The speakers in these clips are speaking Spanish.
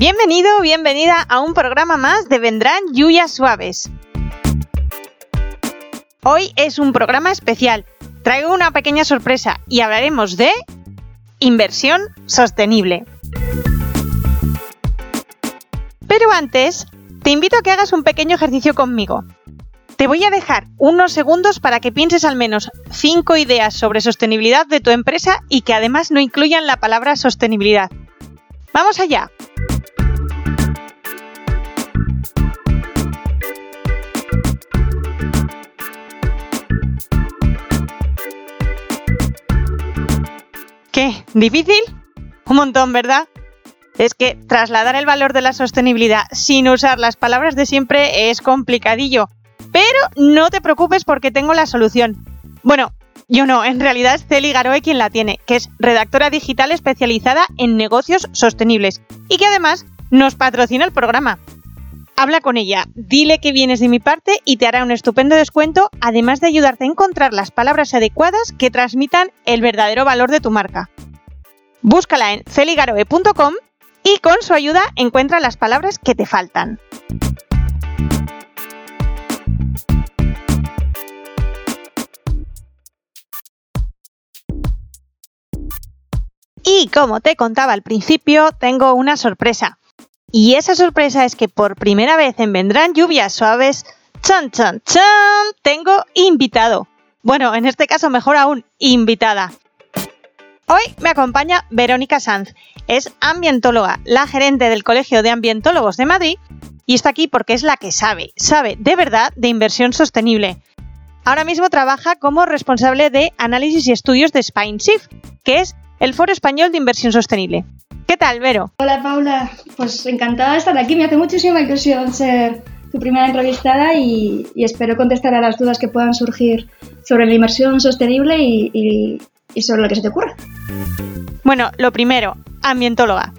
Bienvenido, bienvenida a un programa más de Vendrán lluvias suaves. Hoy es un programa especial. Traigo una pequeña sorpresa y hablaremos de inversión sostenible. Pero antes, te invito a que hagas un pequeño ejercicio conmigo. Te voy a dejar unos segundos para que pienses al menos 5 ideas sobre sostenibilidad de tu empresa y que además no incluyan la palabra sostenibilidad. ¡Vamos allá! ¿Qué? ¿Difícil? Un montón, ¿verdad? Es que trasladar el valor de la sostenibilidad sin usar las palabras de siempre es complicadillo. Pero no te preocupes porque tengo la solución. Bueno, yo no, en realidad es Celi Garoe quien la tiene, que es redactora digital especializada en negocios sostenibles y que además nos patrocina el programa. Habla con ella, dile que vienes de mi parte y te hará un estupendo descuento, además de ayudarte a encontrar las palabras adecuadas que transmitan el verdadero valor de tu marca. Búscala en celigaroe.com y con su ayuda encuentra las palabras que te faltan. Y como te contaba al principio, tengo una sorpresa. Y esa sorpresa es que por primera vez en Vendrán Lluvias Suaves, chan chan chan, tengo invitado. Bueno, en este caso mejor aún, invitada. Hoy me acompaña Verónica Sanz. Es ambientóloga, la gerente del Colegio de Ambientólogos de Madrid y está aquí porque es la que sabe, sabe de verdad de inversión sostenible. Ahora mismo trabaja como responsable de análisis y estudios de SpineShift, que es el Foro Español de Inversión Sostenible. ¿Qué tal, Vero? Hola, Paula. Pues encantada de estar aquí. Me hace muchísima ilusión ser tu primera entrevistada y, espero contestar a las dudas que puedan surgir sobre la inversión sostenible y, y sobre lo que se te ocurra. Bueno, lo primero, ambientóloga.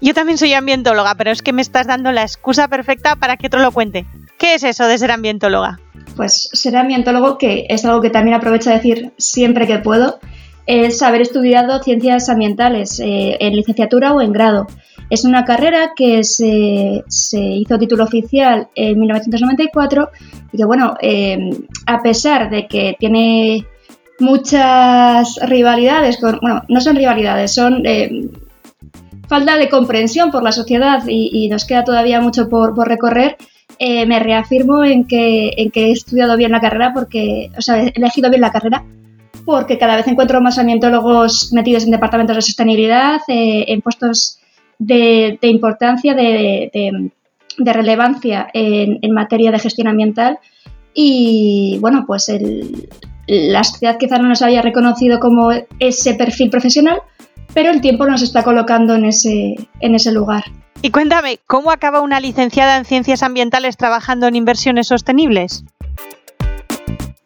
Yo también soy ambientóloga, pero es que me estás dando la excusa perfecta para que otro lo cuente. ¿Qué es eso de ser ambientóloga? Pues ser ambientólogo, que es algo que también aprovecho a decir siempre que puedo, es haber estudiado ciencias ambientales eh, en licenciatura o en grado. Es una carrera que se, hizo título oficial en 1994 y que, bueno, eh, a pesar de que tiene muchas rivalidades, con, bueno, no son rivalidades, son eh, falta de comprensión por la sociedad y, nos queda todavía mucho por, recorrer. Eh, me reafirmo en que, en que he estudiado bien la carrera porque, o sea, he elegido bien la carrera porque cada vez encuentro más ambientólogos metidos en departamentos de sostenibilidad, eh, en puestos de, importancia, de, relevancia en, materia de gestión ambiental. Y bueno, pues la sociedad quizá no nos había reconocido como ese perfil profesional, pero el tiempo nos está colocando en ese, en ese lugar. Y cuéntame, ¿cómo acaba una licenciada en ciencias ambientales trabajando en inversiones sostenibles?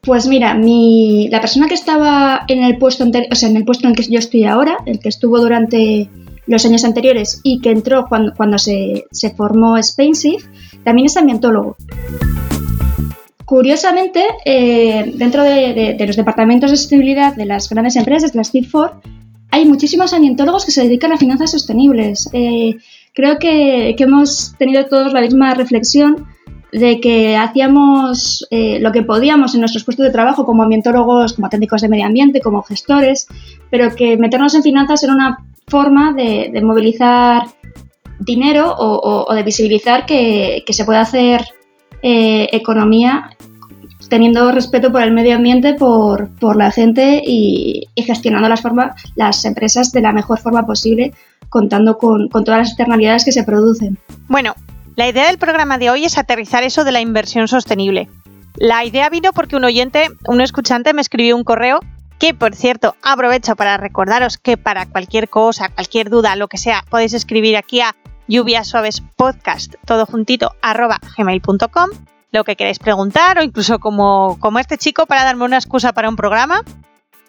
Pues mira, mi, la persona que estaba en el puesto o sea, en el puesto en que yo estoy ahora, el que estuvo durante los años anteriores y que entró cuando, cuando se, se formó SpainShift, también es ambientólogo. Curiosamente, eh, dentro de, los departamentos de sostenibilidad de las grandes empresas, de las Big Four, hay muchísimos ambientólogos que se dedican a finanzas sostenibles. Eh, creo que, hemos tenido todos la misma reflexión de que hacíamos eh, lo que podíamos en nuestros puestos de trabajo como ambientólogos, como técnicos de medio ambiente, como gestores, pero que meternos en finanzas era una forma de, movilizar dinero o, de visibilizar que, se puede hacer economía teniendo respeto por el medio ambiente, por, la gente y, gestionando las, formas, las empresas de la mejor forma posible, contando con, todas las externalidades que se producen. Bueno, la idea del programa de hoy es aterrizar eso de la inversión sostenible. La idea vino porque un oyente, un escuchante, me escribió un correo Que por cierto, aprovecho para recordaros que para cualquier cosa, cualquier duda, lo que sea, podéis escribir aquí a lluvias suaves podcast, todo juntito, arroba gmail.com, lo que queráis preguntar o incluso como, como este chico para darme una excusa para un programa.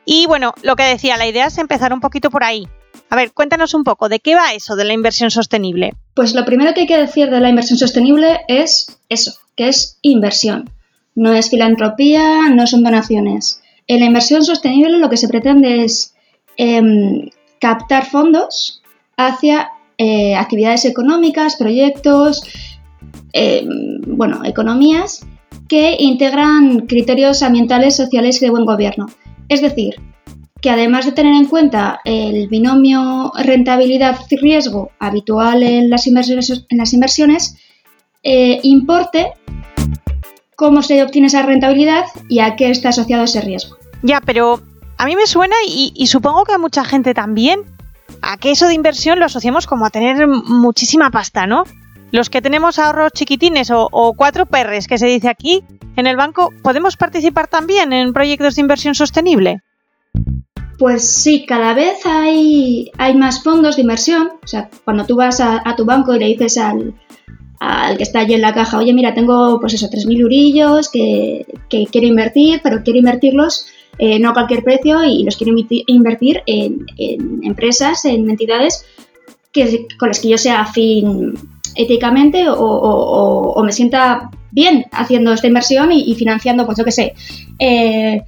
Y bueno, lo que decía, la idea es empezar un poquito por ahí. A ver, cuéntanos un poco, ¿de qué va eso de la inversión sostenible? Pues lo primero que hay que decir de la inversión sostenible es eso, que es inversión. No es filantropía, no son donaciones. En la inversión sostenible lo que se pretende es em, captar fondos hacia eh, actividades económicas, proyectos, em, bueno, economías que integran criterios ambientales, sociales y de buen gobierno. Es decir, que además de tener en cuenta el binomio rentabilidad-riesgo habitual en las inversiones, en las inversiones eh, importe cómo se obtiene esa rentabilidad y a qué está asociado ese riesgo. Ya, pero a mí me suena y, supongo que a mucha gente también, a que eso de inversión lo asociamos como a tener muchísima pasta, ¿no? Los que tenemos ahorros chiquitines o, o, cuatro perres, que se dice aquí, en el banco, ¿podemos participar también en proyectos de inversión sostenible? Pues sí, cada vez hay, hay más fondos de inversión. O sea, cuando tú vas a, tu banco y le dices al, que está allí en la caja, oye, mira, tengo pues eso, 3.000 eurillos que, quiero invertir, pero quiero invertirlos eh, no a cualquier precio y los quiero invertir en, empresas, en entidades que, con las que yo sea afín éticamente o, me sienta bien haciendo esta inversión y, financiando, pues yo qué sé, eh,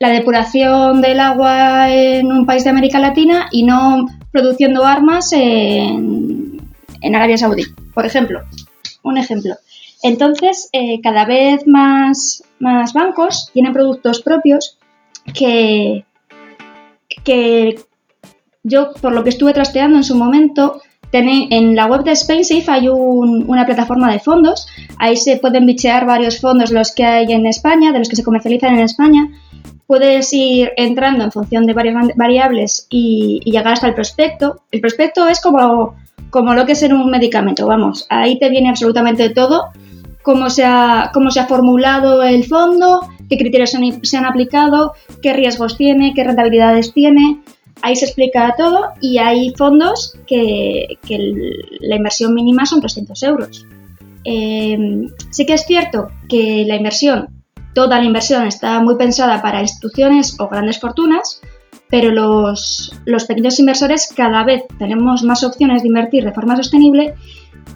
la depuración del agua en un país de América Latina y no produciendo armas en, Arabia Saudí, por ejemplo. Un ejemplo. Entonces, eh, cada vez más, más bancos tienen productos propios que, que yo, por lo que estuve trasteando en su momento, en la web de SpainSafe hay una plataforma de fondos. Ahí se pueden bichear varios fondos, los que hay en España, de los que se comercializan en España puedes ir entrando en función de varias variables y, llegar hasta el prospecto. El prospecto es como, como lo que es en un medicamento, vamos, ahí te viene absolutamente todo, cómo se ha, cómo se ha formulado el fondo, qué criterios se han, aplicado, qué riesgos tiene, qué rentabilidades tiene. Ahí se explica todo y hay fondos que, la inversión mínima son 300 euros. Eh, sí que es cierto que la inversión Toda la inversión está muy pensada para instituciones o grandes fortunas, pero los, pequeños inversores cada vez tenemos más opciones de invertir de forma sostenible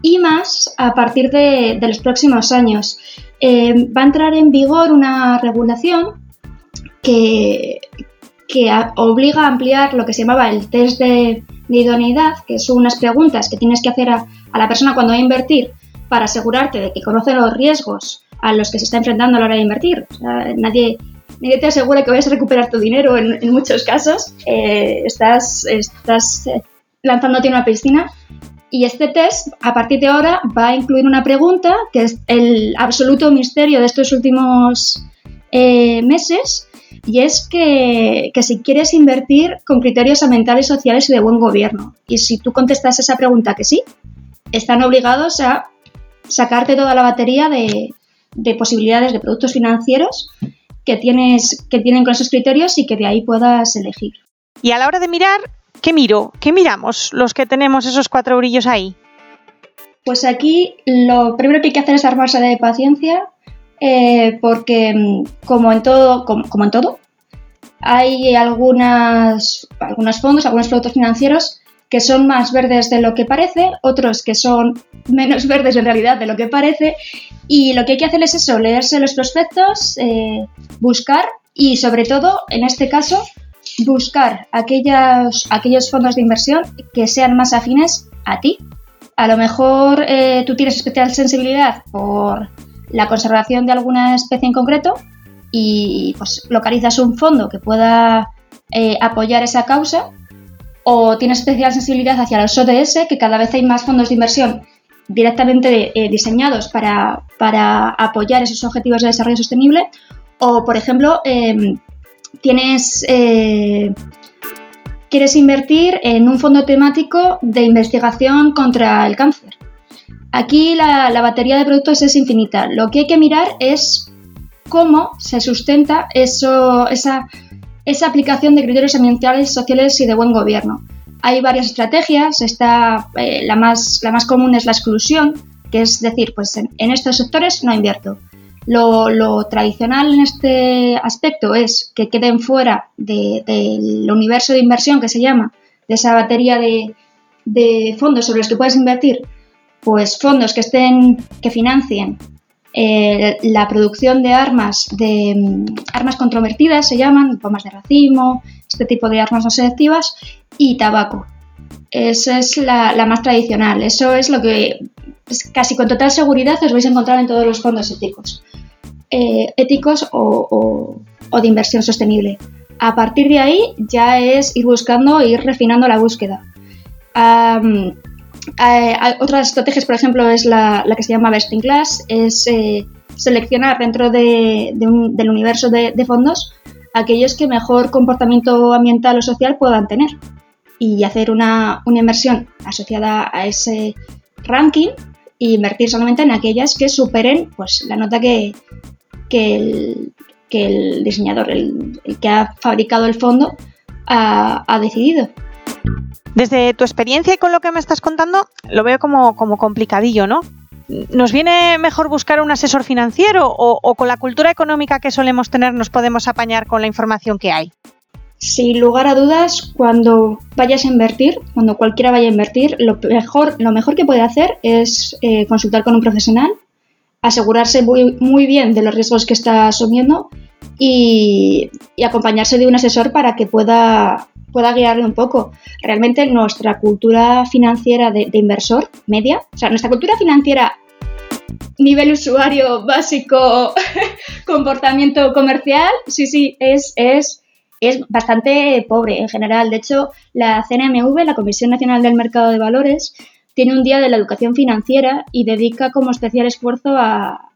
y más a partir de, los próximos años. Eh, va a entrar en vigor una regulación que, que obliga a ampliar lo que se llamaba el test de, idoneidad, que son unas preguntas que tienes que hacer a, a, la persona cuando va a invertir para asegurarte de que conoce los riesgos a los que se está enfrentando a la hora de invertir. nadie, nadie te asegura que vayas a recuperar tu dinero en, muchos casos. Eh, estás estás eh, lanzándote en una piscina. Y este test, a partir de ahora, va a incluir una pregunta que es el absoluto misterio de estos últimos eh, meses, y es que, que, si quieres invertir con criterios ambientales, sociales y de buen gobierno. Y si tú contestas esa pregunta que sí, están obligados a sacarte toda la batería de, de posibilidades de productos financieros que, tienes, que tienen con esos criterios y que de ahí puedas elegir. Y a la hora de mirar, ¿qué miro? ¿Qué miramos los que tenemos esos cuatro brillos ahí? Pues aquí lo primero que hay que hacer es armarse de paciencia eh, porque mm, como en todo, como, en todo, hay algunas, algunos fondos, algunos productos financieros que son más verdes de lo que parece, otros que son menos verdes en realidad de lo que parece. Y lo que hay que hacer es eso, leerse los prospectos, eh, buscar y sobre todo, en este caso, buscar aquellos, fondos de inversión que sean más afines a ti. A lo mejor eh, tú tienes especial sensibilidad por la conservación de alguna especie en concreto y pues localizas un fondo que pueda eh, apoyar esa causa o tiene especial sensibilidad hacia los ODS, que cada vez hay más fondos de inversión directamente eh, diseñados para, apoyar esos objetivos de desarrollo sostenible, o por ejemplo, em, tienes, eh, quieres invertir en un fondo temático de investigación contra el cáncer. Aquí la, la batería de productos es infinita. Lo que hay que mirar es cómo se sustenta esa aplicación de criterios ambientales, sociales y de buen gobierno. Hay varias estrategias, está, eh, la, más, la más común es la exclusión, que es decir, pues en, estos sectores no invierto. Lo, tradicional en este aspecto es que queden fuera del universo de inversión que se llama, de esa batería de, de fondos sobre los que puedes invertir, pues fondos que estén, que financien eh, la producción de armas, de mm, armas controvertidas se llaman, bombas de racimo, este tipo de armas no selectivas, y tabaco. Esa es la, más tradicional. Eso es lo que pues, casi con total seguridad os vais a encontrar en todos los fondos éticos. Eh, éticos o, de inversión sostenible. A partir de ahí ya es ir buscando, ir refinando la búsqueda. Eh, otras estrategias, por ejemplo, es la, que se llama Best in Class, es eh, seleccionar dentro del universo de, fondos aquellos que mejor comportamiento ambiental o social puedan tener y hacer una, inversión asociada a ese ranking e invertir solamente en aquellas que superen pues, la nota que, el, diseñador, el, que ha fabricado el fondo, ha decidido. Desde tu experiencia y con lo que me estás contando, lo veo como, complicadillo, ¿no? ¿Nos viene mejor buscar un asesor financiero o, con la cultura económica que solemos tener nos podemos apañar con la información que hay? Sin lugar a dudas, cuando vayas a invertir, cuando cualquiera vaya a invertir, lo mejor, lo mejor que puede hacer es eh, consultar con un profesional, asegurarse muy, muy, bien de los riesgos que está asumiendo y acompañarse de un asesor para que pueda pueda guiarle un poco. Realmente nuestra cultura financiera de, inversor media, o sea, nuestra cultura financiera nivel usuario básico, comportamiento comercial, sí, sí, es, es, es bastante pobre en general. De hecho, la CNMV, la Comisión Nacional del Mercado de Valores, tiene un día de la educación financiera y dedica como especial esfuerzo a,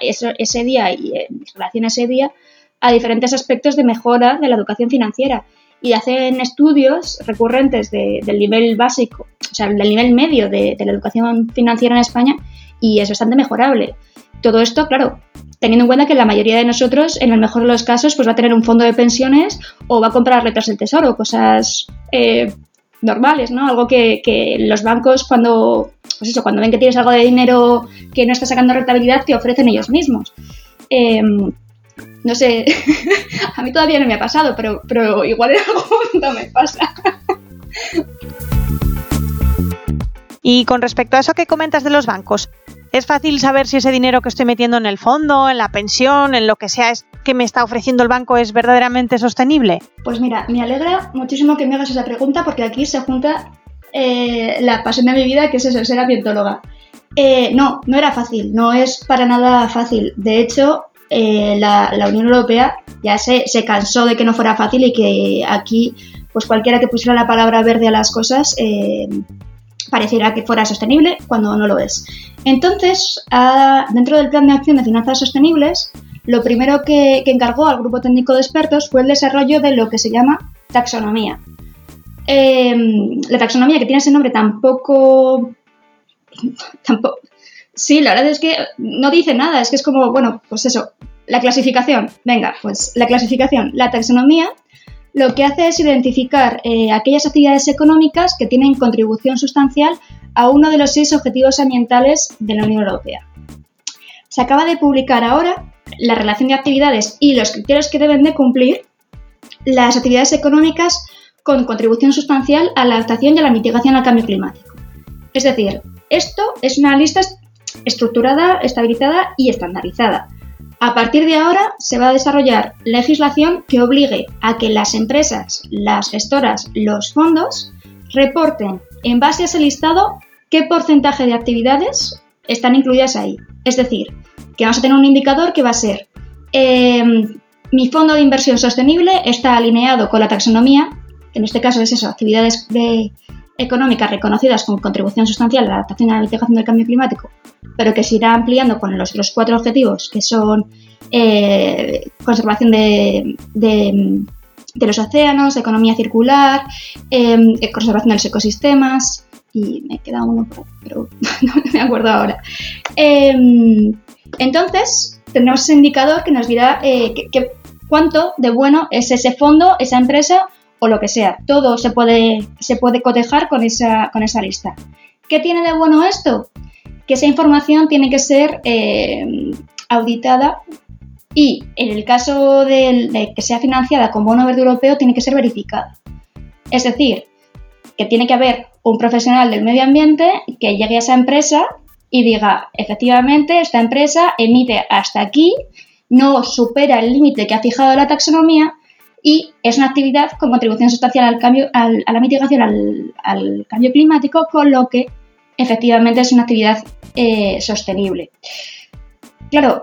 ese día y en relación a ese día a diferentes aspectos de mejora de la educación financiera y hacen estudios recurrentes del nivel básico, o sea, del nivel medio de, la educación financiera en España y es bastante mejorable. Todo esto, claro, teniendo en cuenta que la mayoría de nosotros, en el mejor de los casos, pues va a tener un fondo de pensiones o va a comprar letras del tesoro, cosas eh, normales, ¿no? Algo que, los bancos cuando, pues eso, cuando ven que tienes algo de dinero que no está sacando rentabilidad, te ofrecen ellos mismos. Em, no sé, a mí todavía no me ha pasado, pero, pero igual en algún momento me pasa. Y con respecto a eso que comentas de los bancos, ¿es fácil saber si ese dinero que estoy metiendo en el fondo, en la pensión, en lo que sea que me está ofreciendo el banco es verdaderamente sostenible? Pues mira, me alegra muchísimo que me hagas esa pregunta porque aquí se junta eh, la pasión de mi vida, que es eso, ser ambientóloga. Eh, no, no era fácil, no es para nada fácil. De hecho, eh, la, Unión Europea ya se, se, cansó de que no fuera fácil y que aquí, pues cualquiera que pusiera la palabra verde a las cosas, eh, pareciera que fuera sostenible cuando no lo es. Entonces, dentro del Plan de Acción de Finanzas Sostenibles, lo primero que, encargó al grupo técnico de expertos fue el desarrollo de lo que se llama taxonomía. Eh, la taxonomía, que tiene ese nombre tampoco, tampoco, Sí, la verdad es que no dice nada, es que es como, bueno, pues eso, la clasificación. Venga, pues la clasificación, la taxonomía, lo que hace es identificar eh, aquellas actividades económicas que tienen contribución sustancial a uno de los seis objetivos ambientales de la Unión Europea. Se acaba de publicar ahora la relación de actividades y los criterios que deben de cumplir las actividades económicas con contribución sustancial a la adaptación y a la mitigación al cambio climático. Es decir, esto es una lista estructurada, estabilizada y estandarizada. A partir de ahora se va a desarrollar legislación que obligue a que las empresas, las gestoras, los fondos reporten en base a ese listado qué porcentaje de actividades están incluidas ahí. Es decir, que vamos a tener un indicador que va a ser em, mi fondo de inversión sostenible está alineado con la taxonomía, en este caso es eso, actividades de, económicas reconocidas con contribución sustancial a la adaptación y la mitigación del cambio climático, pero que se irá ampliando con los, los cuatro objetivos que son eh, conservación de, los océanos, economía circular, em, eh, conservación de los ecosistemas y me queda uno, pero no me acuerdo ahora. Em, entonces, tendremos ese indicador que nos dirá eh, cuánto de bueno es ese fondo, esa empresa o lo que sea. Todo se puede, se puede cotejar con esa, con esa lista. ¿Qué tiene de bueno esto? Que esa información tiene que ser eh, auditada y en el caso de, que sea financiada con bono verde europeo tiene que ser verificada. Es decir, que tiene que haber un profesional del medio ambiente que llegue a esa empresa y diga, efectivamente, esta empresa emite hasta aquí, no supera el límite que ha fijado la taxonomía y es una actividad con contribución sustancial al cambio, a la mitigación al, cambio climático, con lo que efectivamente es una actividad eh, sostenible. Claro,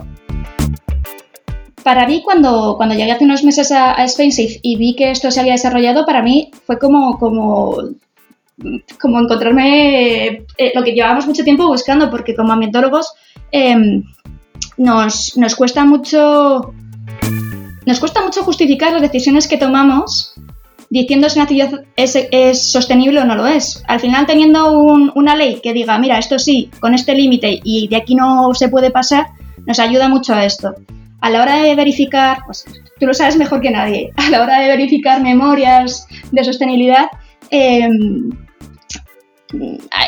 para mí cuando, cuando llegué hace unos meses a, a y vi que esto se había desarrollado, para mí fue como, como, como encontrarme eh, lo que llevábamos mucho tiempo buscando, porque como ambientólogos em, nos, nos cuesta mucho nos cuesta mucho justificar las decisiones que tomamos diciendo si una actividad es, sostenible o no lo es. Al final, teniendo una ley que diga, mira, esto sí, con este límite y de aquí no se puede pasar, nos ayuda mucho a esto a la hora de verificar, pues tú lo sabes mejor que nadie, a la hora de verificar memorias de sostenibilidad, em,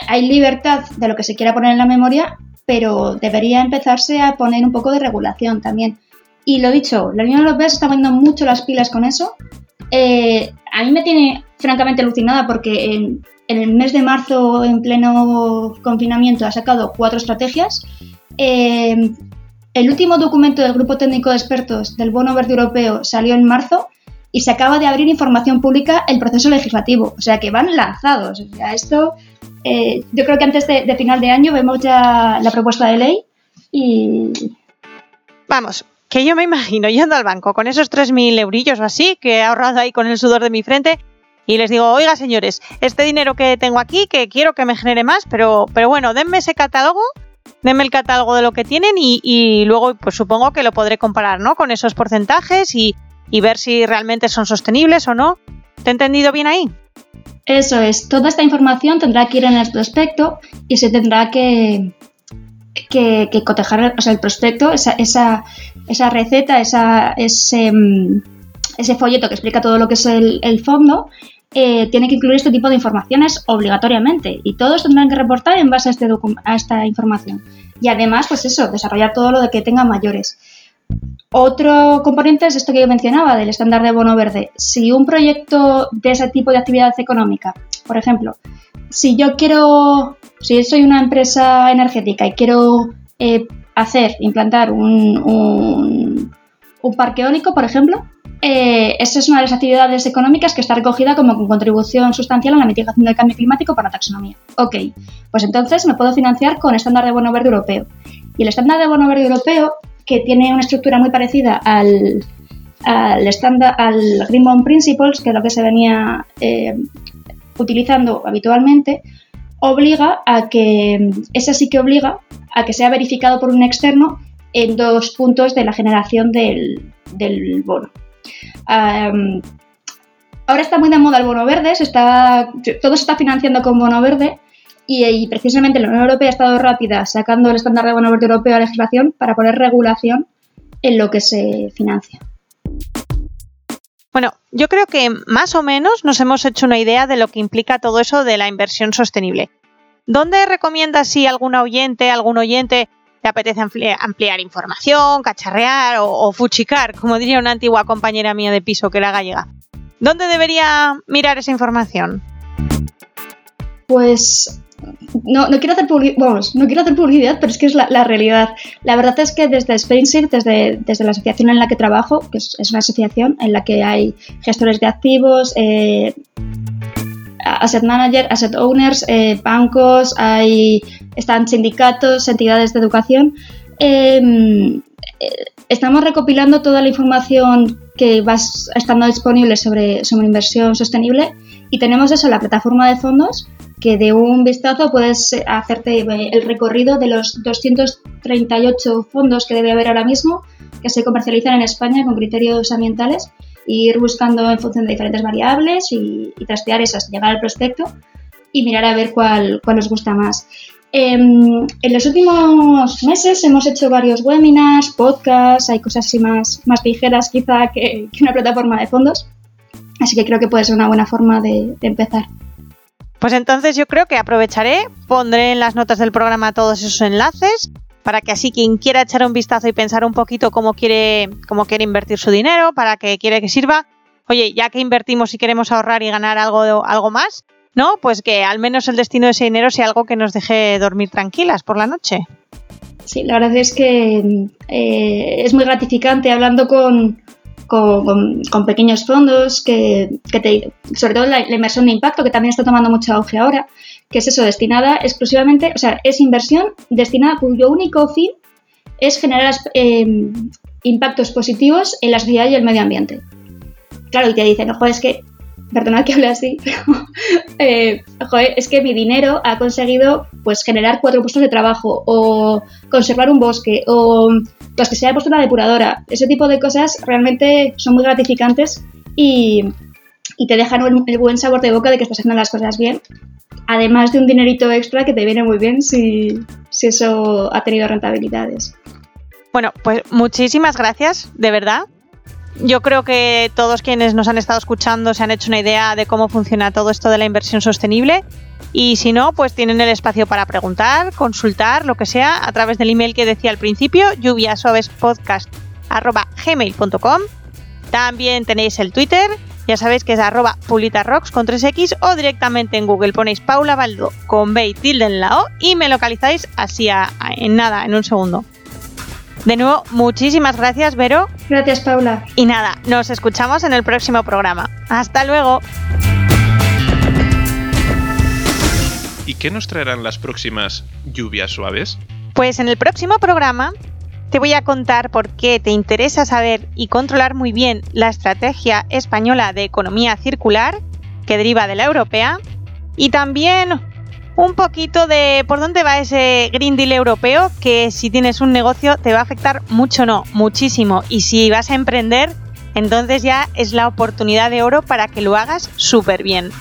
hay libertad de lo que se quiera poner en la memoria, pero debería empezarse a poner un poco de regulación también. Y lo dicho, la Unión Europea se está poniendo mucho las pilas con eso. Eh, a mí me tiene francamente alucinada porque en, el mes de marzo, en pleno confinamiento, ha sacado cuatro estrategias. Em, el último documento del Grupo Técnico de Expertos del Bono Verde Europeo salió en marzo y se acaba de abrir información pública el proceso legislativo. O sea que van lanzados. O sea, esto, eh, yo creo que antes de, final de año vemos ya la propuesta de ley y. Vamos, que yo me imagino yendo al banco con esos 3.000 eurillos o así que he ahorrado ahí con el sudor de mi frente y les digo, oiga señores, este dinero que tengo aquí, que quiero que me genere más, pero, pero bueno, denme ese catálogo denme el catálogo de lo que tienen y, luego pues supongo que lo podré comparar ¿no? con esos porcentajes y, ver si realmente son sostenibles o no. ¿Te he entendido bien ahí? Eso es, toda esta información tendrá que ir en el prospecto y se tendrá que, que, cotejar o sea, el prospecto, esa, esa, esa receta, mm, ese folleto que explica todo lo que es el, fondo, eh, tiene que incluir este tipo de informaciones obligatoriamente y todos tendrán que reportar en base a, este a esta información. Y además, pues eso, desarrollar todo lo de que tengan mayores. Otro componente es esto que yo mencionaba, del estándar de bono verde. Si un proyecto de ese tipo de actividad económica, por ejemplo, si yo quiero, si soy una empresa energética y quiero eh, hacer, implantar un, un, parque eólico, por ejemplo, eh, esa es una de las actividades económicas que está recogida como contribución sustancial a la mitigación del cambio climático para la taxonomía. Ok, pues entonces me puedo financiar con estándar de bono verde europeo. Y el estándar de bono verde europeo, que tiene una estructura muy parecida al, al, estándar, al Green Bond Principles, que es lo que se venía eh, utilizando habitualmente, obliga a que, esa sí que obliga a que sea verificado por un externo en dos puntos de la generación del, bono ahora está muy de moda el bono verde, está, todo se está financiando con bono verde y, precisamente la Unión Europea ha estado rápida sacando el estándar de bono verde europeo a legislación para poner regulación en lo que se financia. Bueno, yo creo que más o menos nos hemos hecho una idea de lo que implica todo eso de la inversión sostenible. ¿Dónde recomiendas si algún oyente, algún oyente te apetece ampliar, información, cacharrear o, fuchicar, como diría una antigua compañera mía de piso que era gallega. ¿Dónde debería mirar esa información? pues no, quiero hacer publicidad, pero es que es la, realidad. La verdad es que desde SpaceX, desde, desde la asociación en la que trabajo, que es, una asociación en la que hay gestores de activos, eh, asset manager, asset owners, eh, bancos, hay, están sindicatos, entidades de educación. Em, eh, estamos recopilando toda la información que va estando disponible sobre, sobre inversión sostenible y tenemos eso, la plataforma de fondos, que de un vistazo puedes hacerte el recorrido de los 238 fondos que debe haber ahora mismo, que se comercializan en España con criterios ambientales ir buscando en función de diferentes variables y, trastear esas, llegar al prospecto y mirar a ver cuál, cuál os gusta más. Em, en los últimos meses hemos hecho varios webinars, podcasts, hay cosas así más, más ligeras quizá que, una plataforma de fondos. Así que creo que puede ser una buena forma de, empezar. Pues entonces yo creo que aprovecharé, pondré en las notas del programa todos esos enlaces para que así quien quiera echar un vistazo y pensar un poquito cómo quiere, cómo quiere invertir su dinero, para que quiere que sirva, oye, ya que invertimos y queremos ahorrar y ganar algo, algo más, ¿no? Pues que al menos el destino de ese dinero sea algo que nos deje dormir tranquilas por la noche. Sí, la verdad es que eh, es muy gratificante hablando con, con, pequeños fondos, que, te, sobre todo la, inversión de impacto, que también está tomando mucho auge ahora, que es eso, destinada exclusivamente, o sea, es inversión destinada cuyo único fin es generar eh, impactos positivos en la sociedad y el medio ambiente. Claro, y te dicen, ojo, es que perdona que hable así, pero eh, joder, es que mi dinero ha conseguido pues generar cuatro puestos de trabajo o conservar un bosque o pues que se haya puesto una depuradora. Ese tipo de cosas realmente son muy gratificantes y, te dejan el buen sabor de boca de que estás haciendo las cosas bien. Además de un dinerito extra que te viene muy bien si, si eso ha tenido rentabilidades. Bueno, pues muchísimas gracias, de verdad, yo creo que todos quienes nos han estado escuchando se han hecho una idea de cómo funciona todo esto de la inversión sostenible. Y si no, pues tienen el espacio para preguntar, consultar, lo que sea, a través del email que decía al principio, lluviasuavespodcast.gmail.com. También tenéis el Twitter, ya sabéis que es arroba pulitarrocks con 3x o directamente en Google ponéis Paula Baldo con B y tilde en la O y me localizáis así en nada, en un segundo. De nuevo, muchísimas gracias, Vero. Gracias, Paula. Y nada, nos escuchamos en el próximo programa. Hasta luego. ¿Y qué nos traerán las próximas lluvias suaves? Pues en el próximo programa te voy a contar por qué te interesa saber y controlar muy bien la estrategia española de economía circular que deriva de la europea y también un poquito de por dónde va ese Green Deal europeo, que si tienes un negocio te va a afectar mucho, no, muchísimo. Y si vas a emprender, entonces ya es la oportunidad de oro para que lo hagas súper bien.